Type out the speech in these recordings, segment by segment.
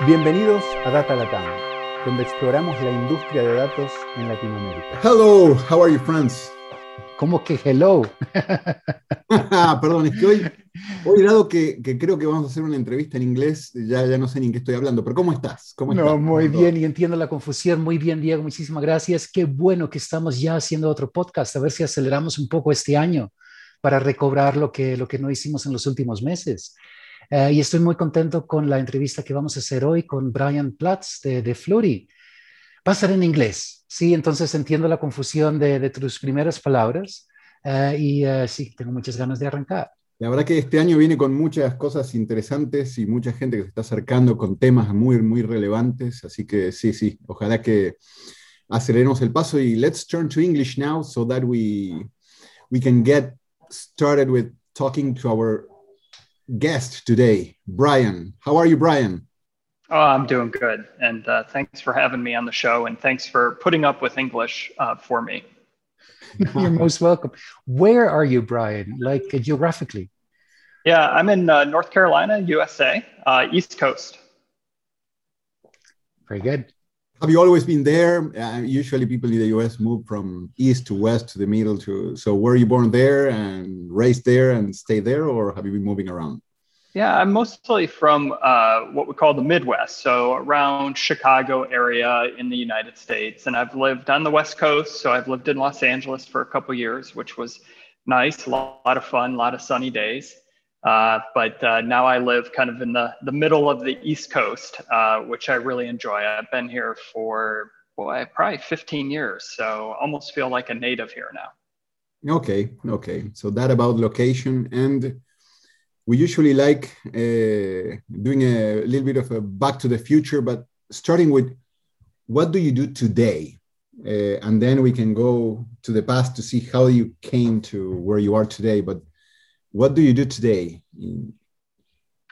Bienvenidos a Data Latam, donde exploramos la industria de datos en Latinoamérica. Hello, how are you, friends? ¿Cómo que hello? Perdón, es que hoy, hoy dado que, que, creo que vamos a hacer una entrevista en inglés, ya, ya no sé ni en qué estoy hablando, pero ¿cómo estás? ¿Cómo no, muy bien, y entiendo la confusión. Muy bien, Diego, muchísimas gracias. Qué bueno que estamos ya haciendo otro podcast, a ver si aceleramos un poco este año para recobrar lo que, lo que no hicimos en los últimos meses. Uh, y estoy muy contento con la entrevista que vamos a hacer hoy con Brian Platz de, de Flurry. Va a ser en inglés, sí, entonces entiendo la confusión de, de tus primeras palabras uh, y uh, sí, tengo muchas ganas de arrancar. La verdad que este año viene con muchas cosas interesantes y mucha gente que se está acercando con temas muy, muy relevantes, así que sí, sí, ojalá que aceleremos el paso y let's turn to English now so that we, we can get started with talking to our guest today, Brian. How are you, Brian? Oh, I'm doing good. And uh, thanks for having me on the show. And thanks for putting up with English uh, for me. You're most welcome. Where are you, Brian, like uh, geographically? Yeah, I'm in uh, North Carolina, USA, uh, East Coast. Very good. Have you always been there? Uh, usually, people in the US move from east to west to the middle. To so, were you born there and raised there and stay there, or have you been moving around? Yeah, I'm mostly from uh, what we call the Midwest, so around Chicago area in the United States, and I've lived on the West Coast. So I've lived in Los Angeles for a couple years, which was nice, a lot of fun, a lot of sunny days. Uh, but uh, now I live kind of in the, the middle of the East Coast, uh, which I really enjoy. I've been here for, boy, probably 15 years. So almost feel like a native here now. Okay, okay. So that about location. And we usually like uh, doing a little bit of a back to the future, but starting with what do you do today? Uh, and then we can go to the past to see how you came to where you are today. But what do you do today?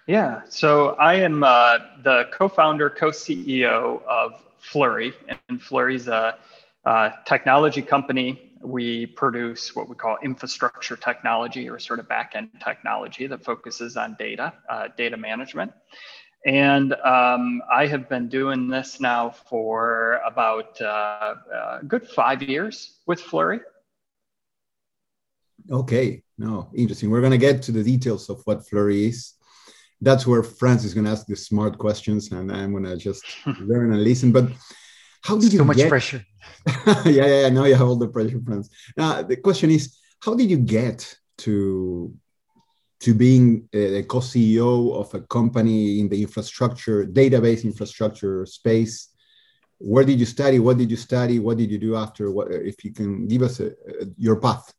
Yeah, so I am uh, the co-founder, co-CEO of Fluree, and Fluree's a, a technology company. We produce what we call infrastructure technology, or sort of back-end technology that focuses on data, uh, data management. And um, I have been doing this now for about uh, a good five years with Fluree. Okay, no, interesting. We're going to get to the details of what Fluree is. That's where Francis is going to ask the smart questions, and I'm going to just learn and listen. But how did it's you too much get... pressure? yeah, yeah, yeah. Now you have all the pressure, friends. Now the question is, how did you get to to being a co-CEO of a company in the infrastructure, database infrastructure space? Where did you study? What did you study? What did you do after? What, if you can give us a, a, your path.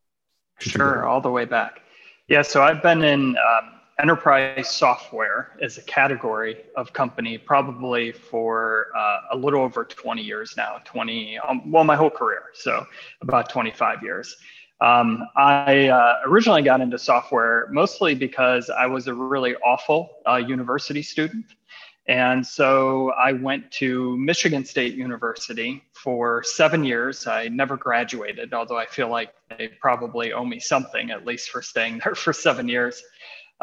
Sure, all the way back. Yeah, so I've been in um, enterprise software as a category of company probably for uh, a little over 20 years now, 20, um, well, my whole career. So about 25 years. Um, I uh, originally got into software mostly because I was a really awful uh, university student. And so I went to Michigan State University for seven years. I never graduated, although I feel like they probably owe me something, at least for staying there for seven years.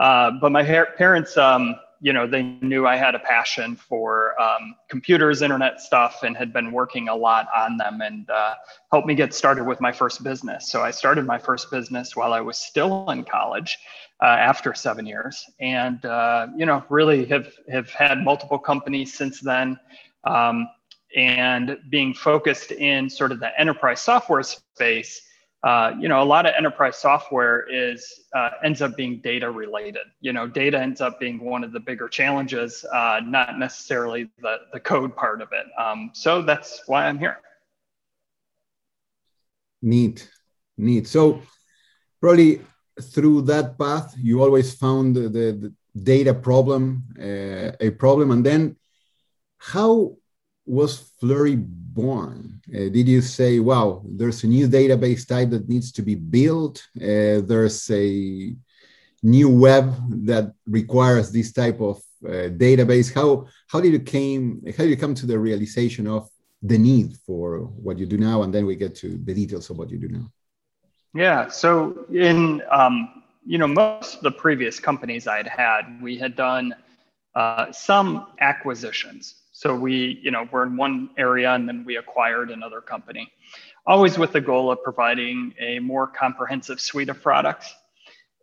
Uh, but my parents, um, you know, they knew I had a passion for um, computers, internet stuff, and had been working a lot on them and uh, helped me get started with my first business. So I started my first business while I was still in college uh, after seven years, and uh, you know, really have have had multiple companies since then. Um, and being focused in sort of the enterprise software space, uh, you know, a lot of enterprise software is uh, ends up being data related. You know, data ends up being one of the bigger challenges, uh, not necessarily the the code part of it. Um, so that's why I'm here. Neat, neat. So probably through that path, you always found the, the data problem uh, a problem, and then how was Fluree born? Uh, did you say, wow, there's a new database type that needs to be built? Uh, there's a new web that requires this type of uh, database. How, how did you came, how did you come to the realization of the need for what you do now? And then we get to the details of what you do now. Yeah. So in, um, you know, most of the previous companies I'd had, we had done uh, some acquisitions. So we, you know, we're in one area and then we acquired another company, always with the goal of providing a more comprehensive suite of products.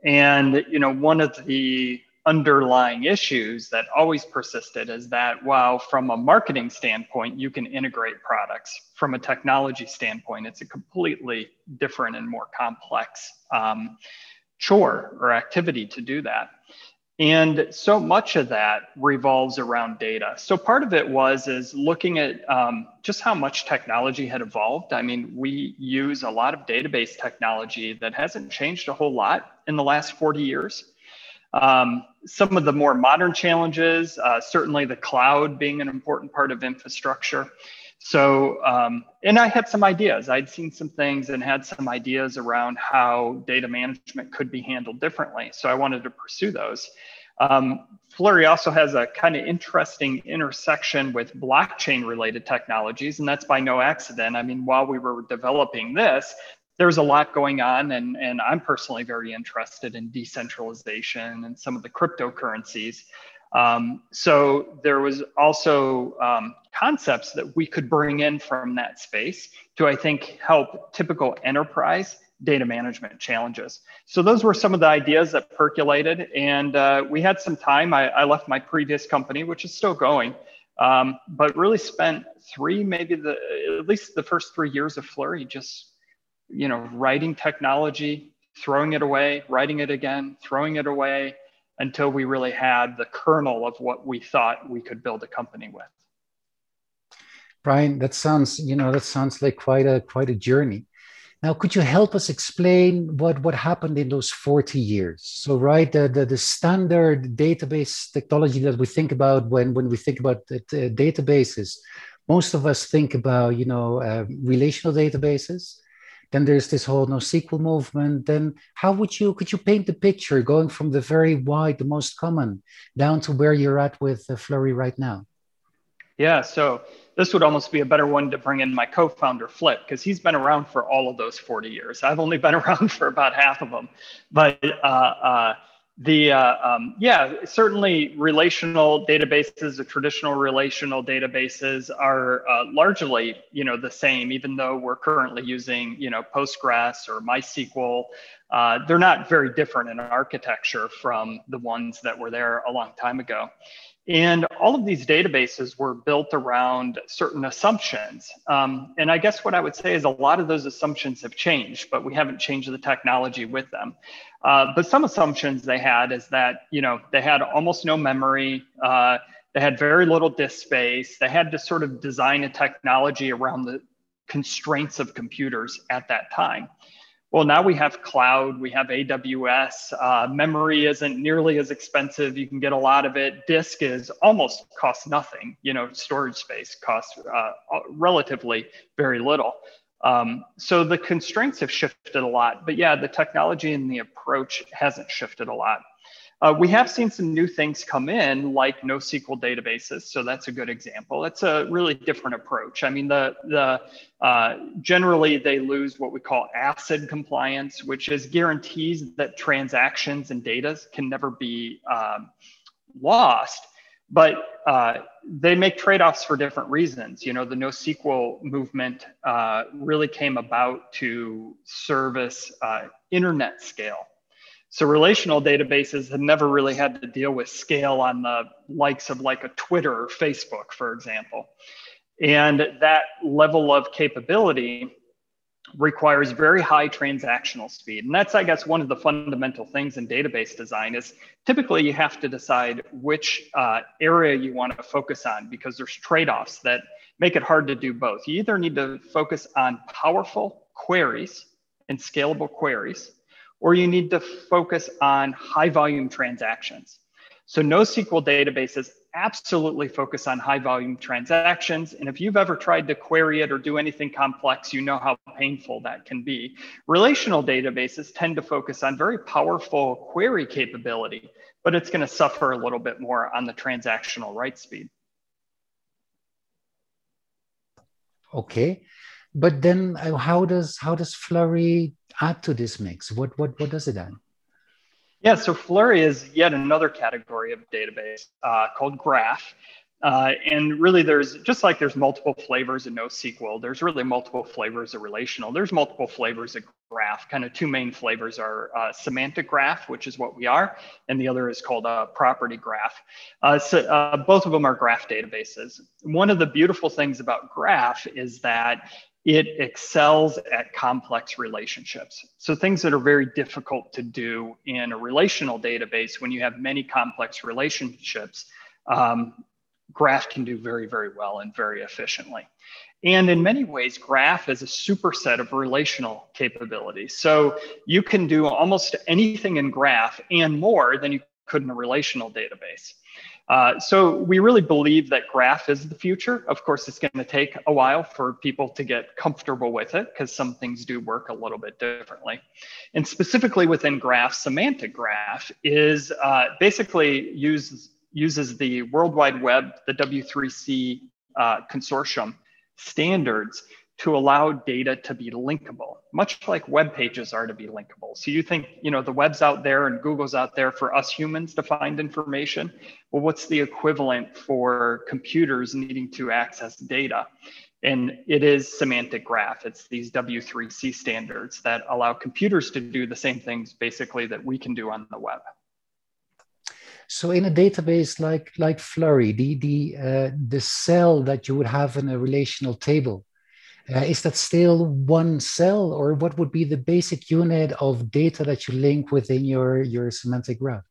And you know, one of the underlying issues that always persisted is that while from a marketing standpoint you can integrate products from a technology standpoint it's a completely different and more complex um, chore or activity to do that and so much of that revolves around data. So part of it was is looking at um, just how much technology had evolved. I mean we use a lot of database technology that hasn't changed a whole lot in the last 40 years. Um, some of the more modern challenges, uh, certainly the cloud being an important part of infrastructure. So, um, and I had some ideas. I'd seen some things and had some ideas around how data management could be handled differently. So I wanted to pursue those. Um, Fluree also has a kind of interesting intersection with blockchain related technologies, and that's by no accident. I mean, while we were developing this, there's a lot going on and, and i'm personally very interested in decentralization and some of the cryptocurrencies um, so there was also um, concepts that we could bring in from that space to i think help typical enterprise data management challenges. So those were some of the ideas that percolated and uh, we had some time. I, I, left my previous company which is still going um, but really spent three maybe the at least the first three years of fluree just you know, writing technology, throwing it away, writing it again, throwing it away until we really had the kernel of what we thought we could build a company with. Brian, that sounds, you know, that sounds like quite a quite a journey. Now, could you help us explain what, what happened in those 40 years? So, right, the, the, the standard database technology that we think about when, when we think about the, the databases, most of us think about, you know, uh, relational databases. Then there's this whole NoSQL movement. Then how would you could you paint the picture going from the very wide, the most common, down to where you're at with uh, Fluree right now? Yeah, so this would almost be a better one to bring in my co-founder Flip because he's been around for all of those 40 years. I've only been around for about half of them, but uh, uh, the uh, um, yeah certainly relational databases the traditional relational databases are uh, largely you know the same even though we're currently using you know postgres or mysql. Uh, they're not very different in architecture from the ones that were there a long time ago and all of these databases were built around certain assumptions. Um, and I guess what I would say is a lot of those assumptions have changed, but we haven't changed the technology with them. Uh, but some assumptions they had is that, you know, they had almost no memory. Uh, they had very little disk space. They had to sort of design a technology around the constraints of computers at that time. Well, now we have cloud, we have AWS. Uh, memory isn't nearly as expensive. You can get a lot of it. Disk is almost costs nothing. You know, storage space costs uh, relatively very little. Um, so the constraints have shifted a lot, but yeah, the technology and the approach hasn't shifted a lot. Uh, we have seen some new things come in, like NoSQL databases. So that's a good example. It's a really different approach. I mean, the the uh, generally they lose what we call ACID compliance, which is guarantees that transactions and data can never be um, lost. But uh, they make trade-offs for different reasons. You know, the NoSQL movement uh, really came about to service uh, internet scale so relational databases have never really had to deal with scale on the likes of like a Twitter or Facebook, for example. And that level of capability requires very high transactional speed. And that's, I guess, one of the fundamental things in database design is typically you have to decide which uh, area you want to focus on because there's trade-offs that make it hard to do both. You either need to focus on powerful queries and scalable queries, or you need to focus on high volume transactions. So NoSQL databases absolutely focus on high volume transactions. And if you've ever tried to query it or do anything complex, you know how painful that can be. Relational databases tend to focus on very powerful query capability, but it's going to suffer a little bit more on the transactional write speed. Okay. But then uh, how does how does Fluree add to this mix? What what what does it add? Yeah, so Fluree is yet another category of database uh, called Graph. Uh, and really, there's just like there's multiple flavors of NoSQL, there's really multiple flavors of relational. There's multiple flavors of graph. Kind of two main flavors are uh, semantic graph, which is what we are, and the other is called a property graph. Uh, so uh, both of them are graph databases. One of the beautiful things about graph is that it excels at complex relationships. So things that are very difficult to do in a relational database when you have many complex relationships. Um, Graph can do very, very well and very efficiently. And in many ways, Graph is a superset of relational capabilities. So you can do almost anything in Graph and more than you could in a relational database. Uh, so we really believe that Graph is the future. Of course, it's going to take a while for people to get comfortable with it because some things do work a little bit differently. And specifically within Graph, Semantic Graph is uh, basically uses uses the World Wide Web, the W3C uh, consortium standards to allow data to be linkable, much like web pages are to be linkable. So you think, you know, the web's out there and Google's out there for us humans to find information. Well, what's the equivalent for computers needing to access data? And it is semantic graph. It's these W3C standards that allow computers to do the same things basically that we can do on the web. So in a database like like Fluree, the the uh, the cell that you would have in a relational table, uh, is that still one cell, or what would be the basic unit of data that you link within your your semantic graph?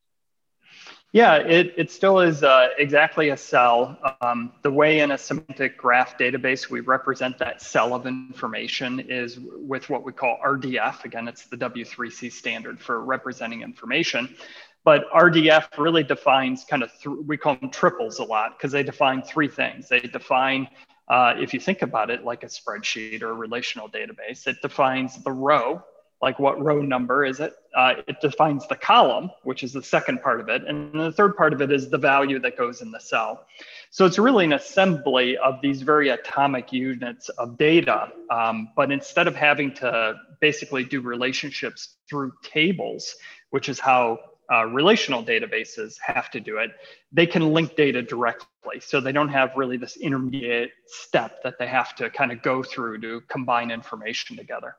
Yeah, it, it still is uh, exactly a cell. Um, the way in a semantic graph database we represent that cell of information is with what we call RDF. Again, it's the W3C standard for representing information. But RDF really defines kind of, we call them triples a lot because they define three things. They define, uh, if you think about it like a spreadsheet or a relational database, it defines the row, like what row number is it? Uh, it defines the column, which is the second part of it. And the third part of it is the value that goes in the cell. So it's really an assembly of these very atomic units of data. Um, but instead of having to basically do relationships through tables, which is how uh, relational databases have to do it, they can link data directly. So they don't have really this intermediate step that they have to kind of go through to combine information together.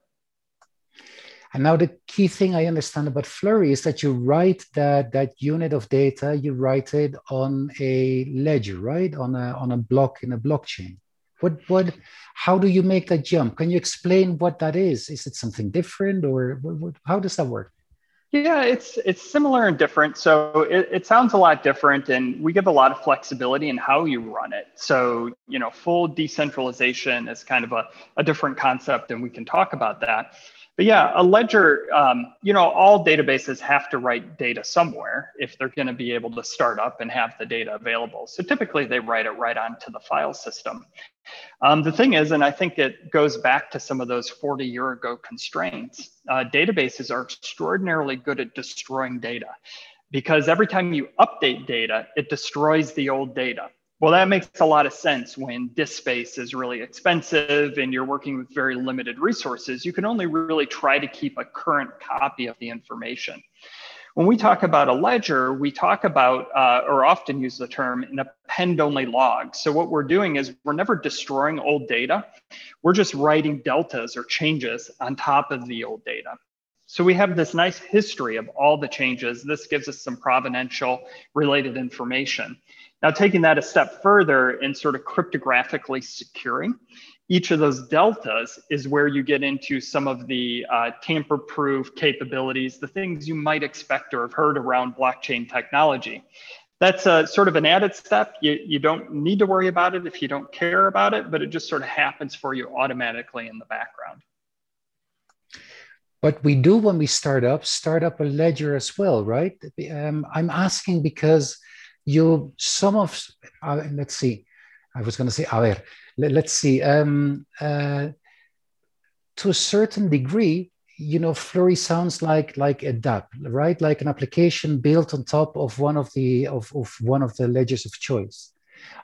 And now the key thing I understand about Fluree is that you write that that unit of data, you write it on a ledger, right? On a on a block in a blockchain. What what how do you make that jump? Can you explain what that is? Is it something different or what, what, how does that work? Yeah, it's it's similar and different. So it, it sounds a lot different, and we give a lot of flexibility in how you run it. So you know, full decentralization is kind of a, a different concept, and we can talk about that. But yeah, a ledger, um, you know, all databases have to write data somewhere if they're going to be able to start up and have the data available. So typically they write it right onto the file system. Um, the thing is, and I think it goes back to some of those 40 year ago constraints, uh, databases are extraordinarily good at destroying data because every time you update data, it destroys the old data. Well, that makes a lot of sense when disk space is really expensive and you're working with very limited resources. You can only really try to keep a current copy of the information. When we talk about a ledger, we talk about, uh, or often use the term, an append only log. So, what we're doing is we're never destroying old data, we're just writing deltas or changes on top of the old data. So we have this nice history of all the changes. This gives us some provenential related information. Now, taking that a step further and sort of cryptographically securing each of those deltas is where you get into some of the uh, tamper proof capabilities, the things you might expect or have heard around blockchain technology. That's a, sort of an added step. You, you don't need to worry about it if you don't care about it, but it just sort of happens for you automatically in the background. But we do when we start up, start up a ledger as well, right? Um, I'm asking because you some of uh, let's see i was going to say a ver, let, us see. Um, uh, to a certain degree you know fluree sounds like like a dApp right? Like an application built on top of one of the of, of one of the ledgers of choice.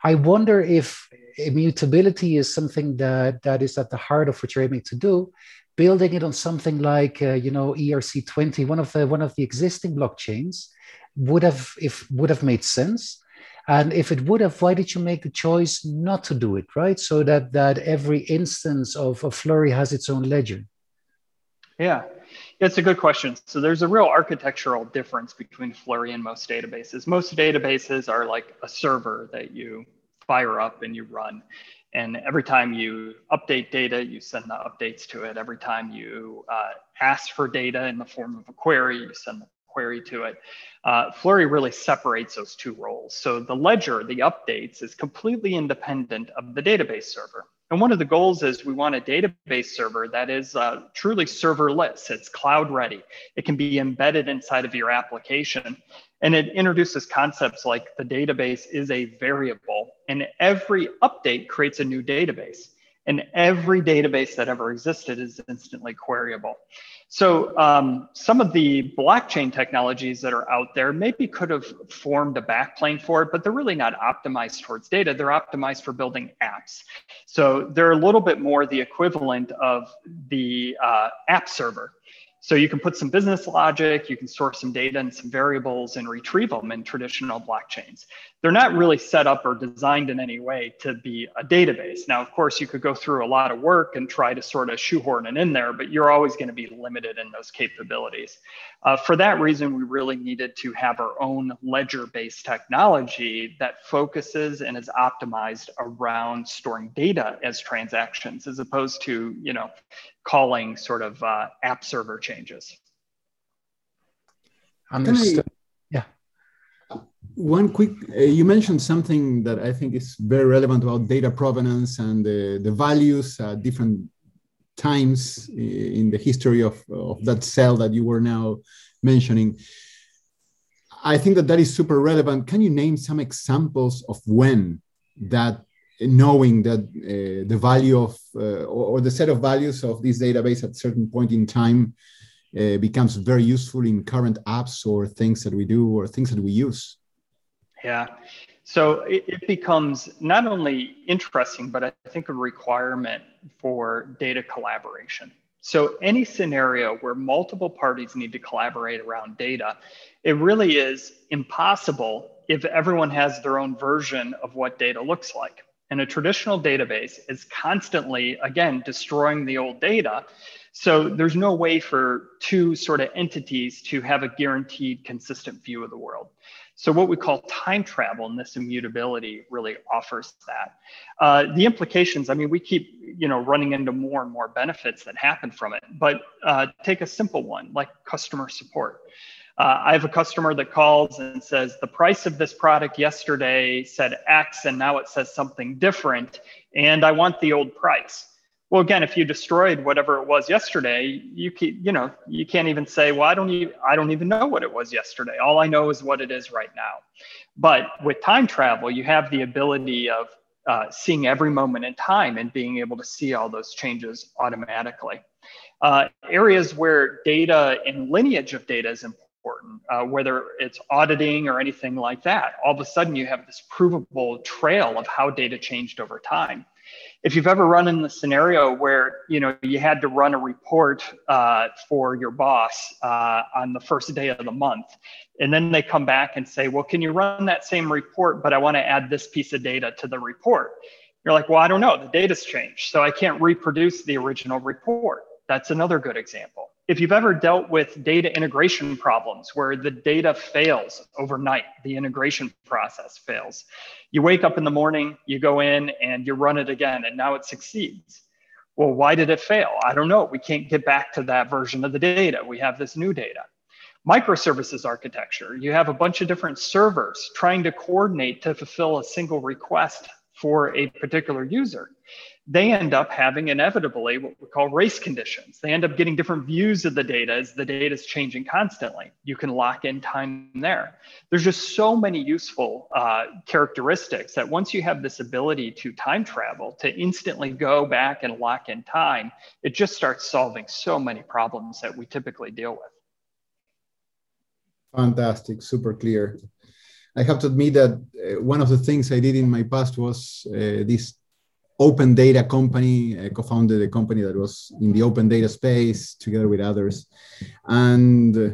I wonder if immutability is something that that is at the heart of what you're aiming to do building it on something like uh, you know ERC20, one of the one of the existing blockchains, would have if would have made sense. And if it would have, why did you make the choice not to do it, right? So that that every instance of, a Fluree has its own ledger. Yeah, it's a good question. So there's a real architectural difference between Fluree and most databases. Most databases are like a server that you fire up and you run. And every time you update data, you send the updates to it. Every time you uh, ask for data in the form of a query, you send the query to it. Uh, Fluree really separates those two roles. So the ledger, the updates, is completely independent of the database server. And one of the goals is we want a database server that is uh, truly serverless. It's cloud ready. It can be embedded inside of your application. And it introduces concepts like the database is a variable, and every update creates a new database. And every database that ever existed is instantly queryable. So um, some of the blockchain technologies that are out there maybe could have formed a backplane for it, but they're really not optimized towards data. They're optimized for building apps. So they're a little bit more the equivalent of the uh, app server. So you can put some business logic, you can store some data and some variables and retrieve them in traditional blockchains. They're not really set up or designed in any way to be a database. Now, of course, you could go through a lot of work and try to sort of shoehorn it in there, but you're always going to be limited in those capabilities. Uh, for that reason, we really needed to have our own ledger-based technology that focuses and is optimized around storing data as transactions, as opposed to, you know, calling sort of uh, app server changes. Understood. yeah. One quick, uh, you mentioned something that I think is very relevant about data provenance and the, the values at different times in the history of, of that cell that you were now mentioning. I think that that is super relevant. Can you name some examples of when that knowing that uh, the value of uh, or, or, the set of values of this database at certain point in time uh, becomes very useful in current apps or things that we do or things that we use. Yeah. So it, it becomes not only interesting but i think a requirement for data collaboration. So any scenario where multiple parties need to collaborate around data it really is impossible if everyone has their own version of what data looks like and a traditional database is constantly, again, destroying the old data. So there's no way for two sort of entities to have a guaranteed consistent view of the world. So what we call time travel and this immutability really offers that. Uh, the implications, I mean, we keep, you know, running into more and more benefits that happen from it, but uh, take a simple one like customer support. Uh, I have a customer that calls and says, the price of this product yesterday said X and now it says something different, and I want the old price. Well, again, if you destroyed whatever it was yesterday, you can, you know, you can't even say, well, I don't even, I don't even know what it was yesterday. All I know is what it is right now. But with time travel, you have the ability of uh, seeing every moment in time and being able to see all those changes automatically. Uh, areas where data and lineage of data is important important, uh, whether it's auditing or anything like that. All of a sudden, you have this provable trail of how data changed over time. If you've ever run in the scenario where you know you had to run a report uh, for your boss uh, on the first day of the month, and then they come back and say, "Well, can you run that same report, but I want to add this piece of data to the report?" You're like, "Well, I don't know. The data's changed, so I can't reproduce the original report." That's another good example if you've ever dealt with data integration problems where the data fails overnight, the integration process fails, you wake up in the morning, you go in and you run it again, and now it succeeds. Well, why did it fail? I don't know. We can't get back to that version of the data. We have this new data. Microservices architecture, you have a bunch of different servers trying to coordinate to fulfill a single request for a particular user they end up having inevitably what we call race conditions. They end up getting different views of the data as the data is changing constantly. You can lock in time there. There's just so many useful uh, characteristics that once you have this ability to time travel, to instantly go back and lock in time, it just starts solving so many problems that we typically deal with. Fantastic, super clear. I have to admit that uh, one of the things I did in my past was uh, this open data company. I co-founded a company that was in the open data space together with others, and uh,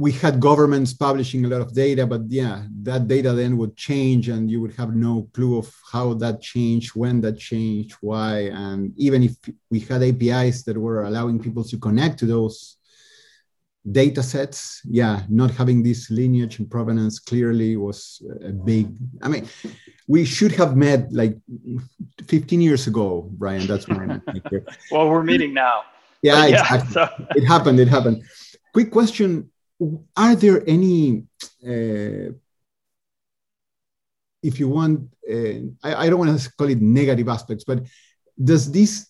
we had governments publishing a lot of data, but yeah, that data then would change and you would have no clue of how that changed, when that changed, why. And even if we had APIs that were allowing people to connect to those data sets, yeah, not having this lineage and provenance clearly was a big, I mean, we should have met like 15 years ago, Brian. That's when Well, we're meeting now. Yeah, yeah exactly. So. It happened. It happened. Quick question are there any uh, if you want uh, I, I, don't want to call it negative aspects but does this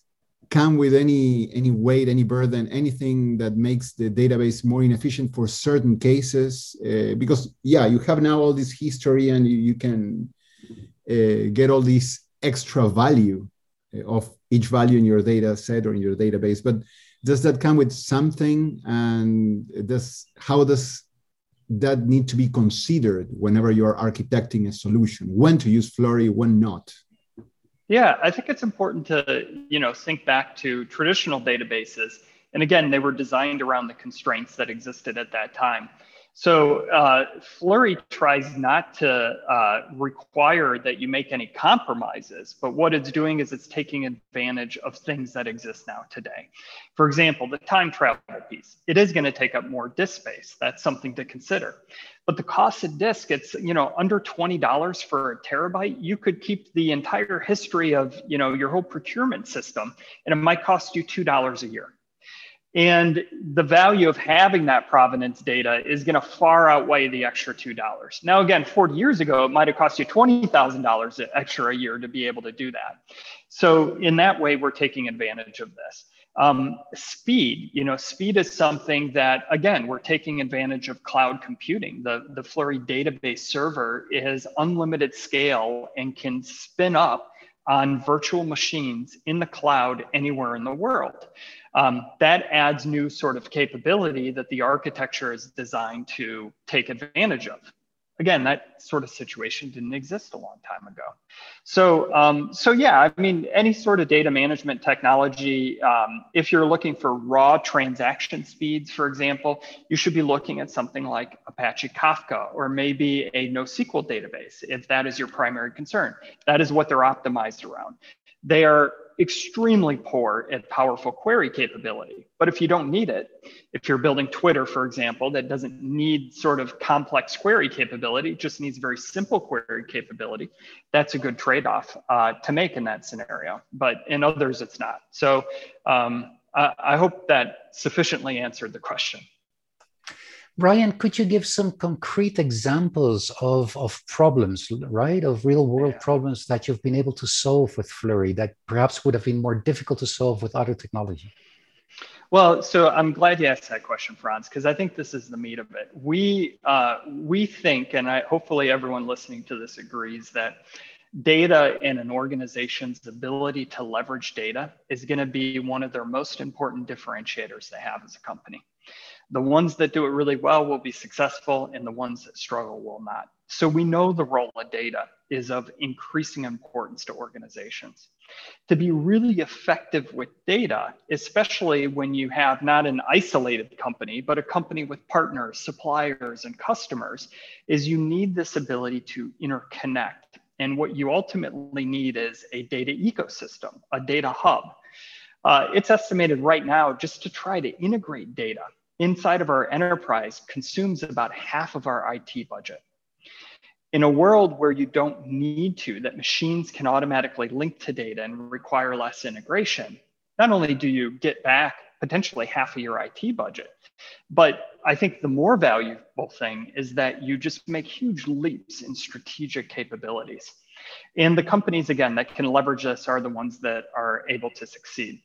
come with any any weight any burden anything that makes the database more inefficient for certain cases uh, because yeah you have now all this history and you, you can uh, get all this extra value uh, of each value in your data set or in your database. But does that come with something? And does how does that need to be considered whenever you're architecting a solution? When to use fluree when not yeah i think it's important to you know think back to traditional databases and again they were designed around the constraints that existed at that time so uh, Fluree tries not to uh, require that you make any compromises, but what it's doing is it's taking advantage of things that exist now today. For example, the time travel piece, it is going to take up more disk space. That's something to consider. But the cost of disk, it's you know under twenty dollars for a terabyte. You could keep the entire history of you know your whole procurement system, and it might cost you two dollars a year. And the value of having that provenance data is going to far outweigh the extra $2. Now, again, 40 years ago, it might have cost you $20,000 extra a year to be able to do that. So, in that way, we're taking advantage of this. Um, speed, you know, speed is something that, again, we're taking advantage of cloud computing. The, the Fluree database server is unlimited scale and can spin up on virtual machines in the cloud anywhere in the world. Um, that adds new sort of capability that the architecture is designed to take advantage of. Again, that sort of situation didn't exist a long time ago. So, um, so yeah, I mean, any sort of data management technology, um, if you're looking for raw transaction speeds, for example, you should be looking at something like Apache Kafka or maybe a NoSQL database, if that is your primary concern. That is what they're optimized around. They are extremely poor at powerful query capability. But if you don't need it, if you're building Twitter, for example, that doesn't need sort of complex query capability, just needs very simple query capability, that's a good trade off uh, to make in that scenario. But in others, it's not. So um, I, I hope that sufficiently answered the question. Brian, could you give some concrete examples of, of problems, right? Of real world problems that you've been able to solve with Fluree that perhaps would have been more difficult to solve with other technology? Well, so I'm glad you asked that question, Franz, because I think this is the meat of it. We uh, we think, and I, hopefully everyone listening to this agrees that data in an organization's ability to leverage data is going to be one of their most important differentiators they have as a company. The ones that do it really well will be successful, and the ones that struggle will not. So we know the role of data is of increasing importance to organizations. To be really effective with data, especially when you have not an isolated company, but a company with partners, suppliers, and customers, is you need this ability to interconnect. And what you ultimately need is a data ecosystem, a data hub. Uh, it's estimated right now just to try to integrate data inside of our enterprise consumes about half of our IT budget. In a world where you don't need to, that machines can automatically link to data and require less integration, not only do you get back potentially half of your IT budget, but I think the more valuable thing is that you just make huge leaps in strategic capabilities. And the companies, again, that can leverage this are the ones that are able to succeed.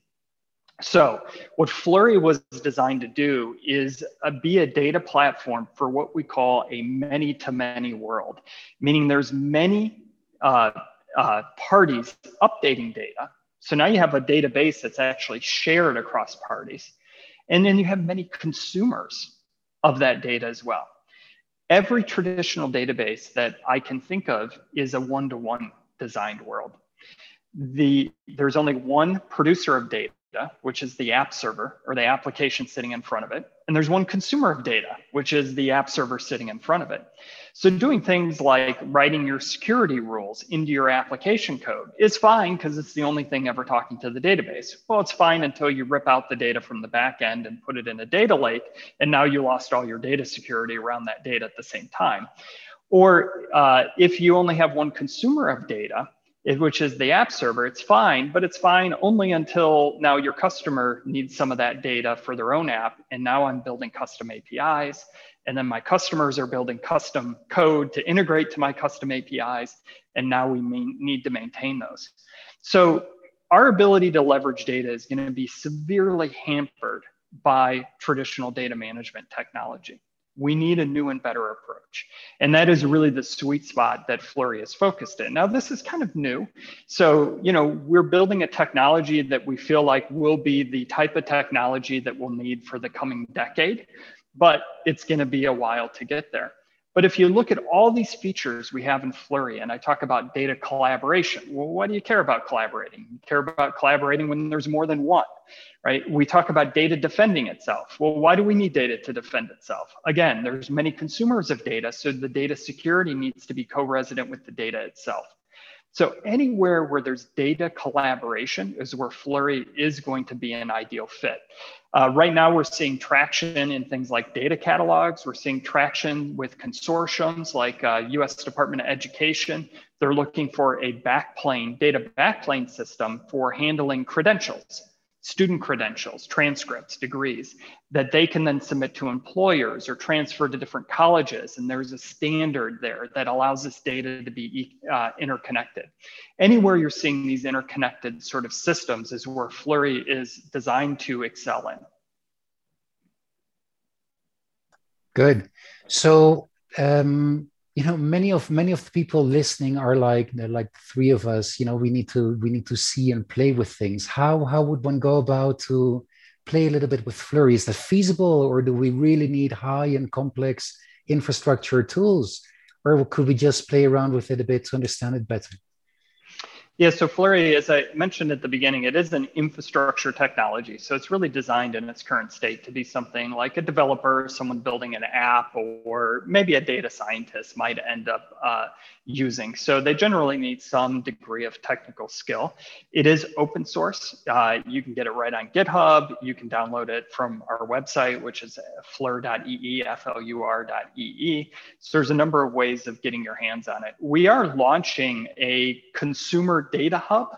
So, what Fluree was designed to do is uh, be a data platform for what we call a many to many world, meaning there's many uh, uh, parties updating data. So now you have a database that's actually shared across parties. And then you have many consumers of that data as well. Every traditional database that I can think of is a one to one designed world. The, there's only one producer of data, which is the app server or the application sitting in front of it. And there's one consumer of data, which is the app server sitting in front of it. So doing things like writing your security rules into your application code is fine because it's the only thing ever talking to the database. Well, it's fine until you rip out the data from the back end and put it in a data lake. And now you lost all your data security around that data at the same time. Or uh, if you only have one consumer of data, which is the app server, it's fine, but it's fine only until now your customer needs some of that data for their own app. And now I'm building custom APIs. And then my customers are building custom code to integrate to my custom APIs. And now we need to maintain those. So our ability to leverage data is going to be severely hampered by traditional data management technology we need a new and better approach. And that is really the sweet spot that Fluree is focused in. Now, this is kind of new. So, you know, we're building a technology that we feel like will be the type of technology that we'll need for the coming decade, but it's going to be a while to get there. But if you look at all these features we have in Fluree, and I talk about data collaboration, well, why do you care about collaborating? You care about collaborating when there's more than one, right? We talk about data defending itself. Well, why do we need data to defend itself? Again, there's many consumers of data, so the data security needs to be co-resident with the data itself. So anywhere where there's data collaboration is where Fluree is going to be an ideal fit. Uh, right now, we're seeing traction in things like data catalogs. We're seeing traction with consortiums like uh, US Department of Education. They're looking for a backplane, data backplane system for handling credentials student credentials, transcripts, degrees that they can then submit to employers or transfer to different colleges. And there's a standard there that allows this data to be uh, interconnected. Anywhere you're seeing these interconnected sort of systems is where Fluree is designed to excel in. Good. So, um, you know many of many of the people listening are like they're like three of us you know we need to we need to see and play with things. How how would one go about to play a little bit with fluree? Is that feasible or do we really need high and complex infrastructure tools? Or could we just play around with it a bit to understand it better yeah, so Fluree, as I mentioned at the beginning, it is an infrastructure technology. So it's really designed in its current state to be something like a developer, someone building an app, or maybe a data scientist might end up uh, using. So they generally need some degree of technical skill. It is open source. Uh, you can get it right on GitHub. You can download it from our website, which is flur.ee, F-L-U-R.ee. So there's a number of ways of getting your hands on it. We are launching a consumer data hub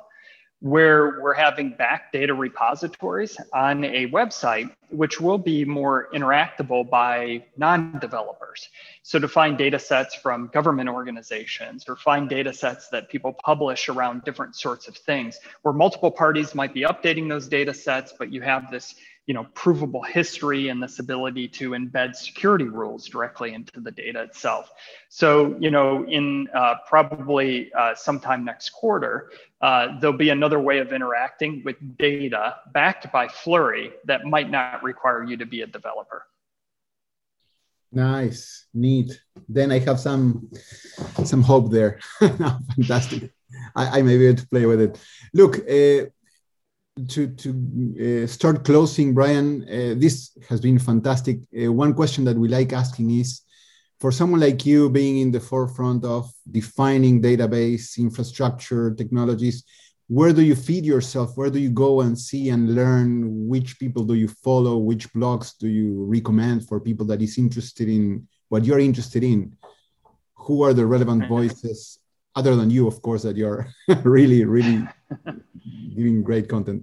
where we're having back data repositories on a website, which will be more interactable by non-developers. So to find data sets from government organizations or find data sets that people publish around different sorts of things, where multiple parties might be updating those data sets, but you have this you know, provable history and this ability to embed security rules directly into the data itself. So, you know, in uh, probably uh, sometime next quarter, uh, there'll be another way of interacting with data backed by Fluree that might not require you to be a developer. Nice, neat. Then I have some some hope there. Fantastic. I, I may be able to play with it. Look, uh, to to uh, start closing, Brian, uh, this has been fantastic. Uh, one question that we like asking is, for someone like you being in the forefront of defining database infrastructure technologies, where do you feed yourself? Where do you go and see and learn? Which people do you follow? Which blogs do you recommend for people that is interested in what you're interested in? Who are the relevant voices other than you, of course, that you're really, really giving great content.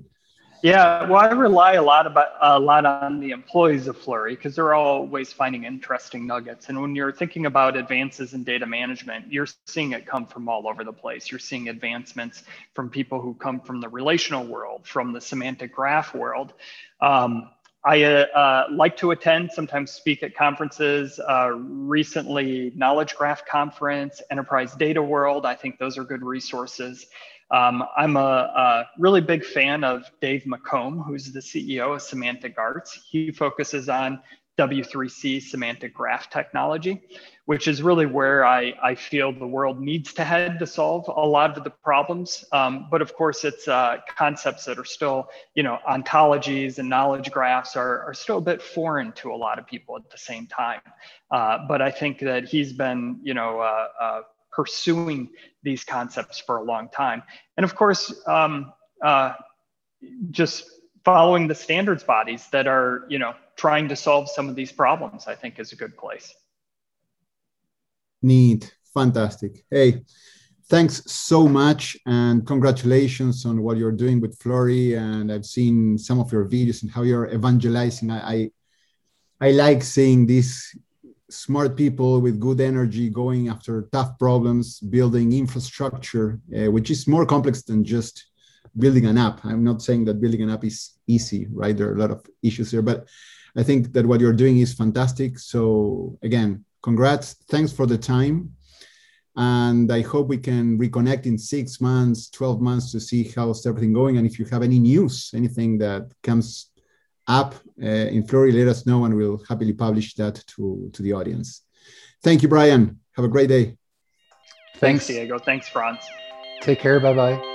Yeah, well, I rely a lot about a lot on the employees of Fluree because they're always finding interesting nuggets. And when you're thinking about advances in data management, you're seeing it come from all over the place. You're seeing advancements from people who come from the relational world, from the semantic graph world. Um, I uh, uh, like to attend, sometimes speak at conferences. Uh, recently, Knowledge Graph Conference, Enterprise Data World. I think those are good resources. Um, I'm a, a, really big fan of Dave McComb, who's the CEO of Semantic Arts. He focuses on W3C semantic graph technology, which is really where I, I feel the world needs to head to solve a lot of the problems. Um, but of course, it's uh, concepts that are still, you know, ontologies and knowledge graphs are, are still a bit foreign to a lot of people at the same time. Uh, but I think that he's been, you know, uh, uh pursuing these concepts for a long time. And of course, um, uh, just following the standards bodies that are, you know, trying to solve some of these problems, I think is a good place. Neat. Fantastic. Hey, thanks so much and congratulations on what you're doing with Fluree. And I've seen some of your videos and how you're evangelizing. I, I, I like seeing these smart people with good energy going after tough problems, building infrastructure, uh, which is more complex than just building an app. I'm not saying that building an app is easy, right? There are a lot of issues here, but I think that what you're doing is fantastic. So again, congrats. Thanks for the time. And I hope we can reconnect in six months, 12 months to see how's everything going. And if you have any news, anything that comes up uh, in Fluree, let us know and we'll happily publish that to, to the audience. Thank you, Brian. Have a great day. Thanks, Thanks Diego. Thanks, Franz. Take care. Bye bye.